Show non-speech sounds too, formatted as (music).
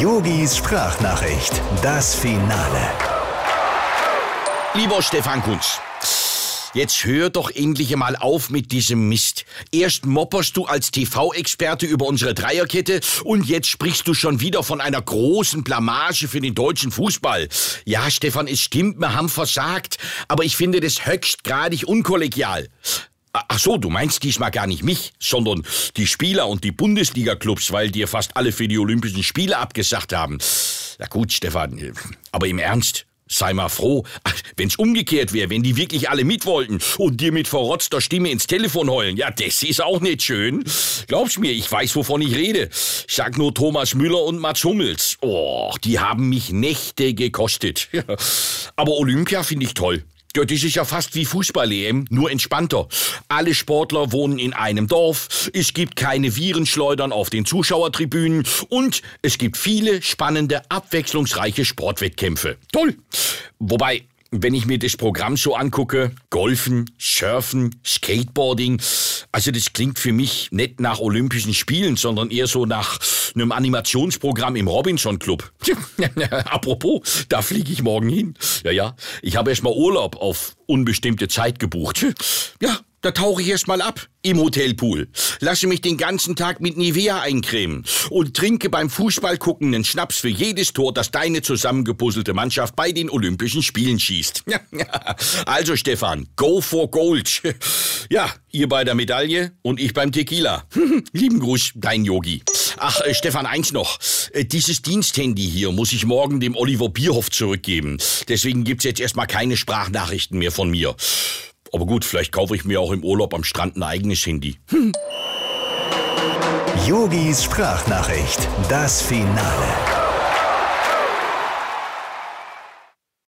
Yogis Sprachnachricht, das Finale. Lieber Stefan Kunz, jetzt hör doch endlich mal auf mit diesem Mist. Erst mopperst du als TV-Experte über unsere Dreierkette und jetzt sprichst du schon wieder von einer großen Blamage für den deutschen Fußball. Ja, Stefan, es stimmt, wir haben versagt, aber ich finde das höchstgradig unkollegial. Ach so, du meinst diesmal gar nicht mich, sondern die Spieler und die Bundesliga-Clubs, weil dir fast alle für die Olympischen Spiele abgesagt haben. Na gut, Stefan, aber im Ernst, sei mal froh, wenn's umgekehrt wäre, wenn die wirklich alle mit wollten und dir mit verrotzter Stimme ins Telefon heulen. Ja, das ist auch nicht schön. Glaubst mir, ich weiß, wovon ich rede. Sag nur Thomas Müller und Mats Hummels. Oh, die haben mich Nächte gekostet. (laughs) Aber Olympia finde ich toll. Ja, das ist ja fast wie Fußball-EM, nur entspannter. Alle Sportler wohnen in einem Dorf, es gibt keine Virenschleudern auf den Zuschauertribünen und es gibt viele spannende, abwechslungsreiche Sportwettkämpfe. Toll! Wobei, wenn ich mir das Programm so angucke, Golfen, Surfen, Skateboarding, also das klingt für mich nicht nach Olympischen Spielen, sondern eher so nach einem Animationsprogramm im Robinson Club. (laughs) Apropos, da fliege ich morgen hin. Ja, ja, ich habe erst mal Urlaub auf unbestimmte Zeit gebucht. Ja, da tauche ich erst mal ab im Hotelpool, lasse mich den ganzen Tag mit Nivea eincremen und trinke beim Fußballgucken einen Schnaps für jedes Tor, das deine zusammengepuzzelte Mannschaft bei den Olympischen Spielen schießt. (laughs) also Stefan, go for gold. (laughs) Ja, ihr bei der Medaille und ich beim Tequila. Lieben Gruß, dein Yogi. Ach, äh, Stefan, eins noch. Äh, dieses Diensthandy hier muss ich morgen dem Oliver Bierhoff zurückgeben. Deswegen gibt's jetzt erstmal keine Sprachnachrichten mehr von mir. Aber gut, vielleicht kaufe ich mir auch im Urlaub am Strand ein eigenes Handy. Yogis Sprachnachricht, das Finale.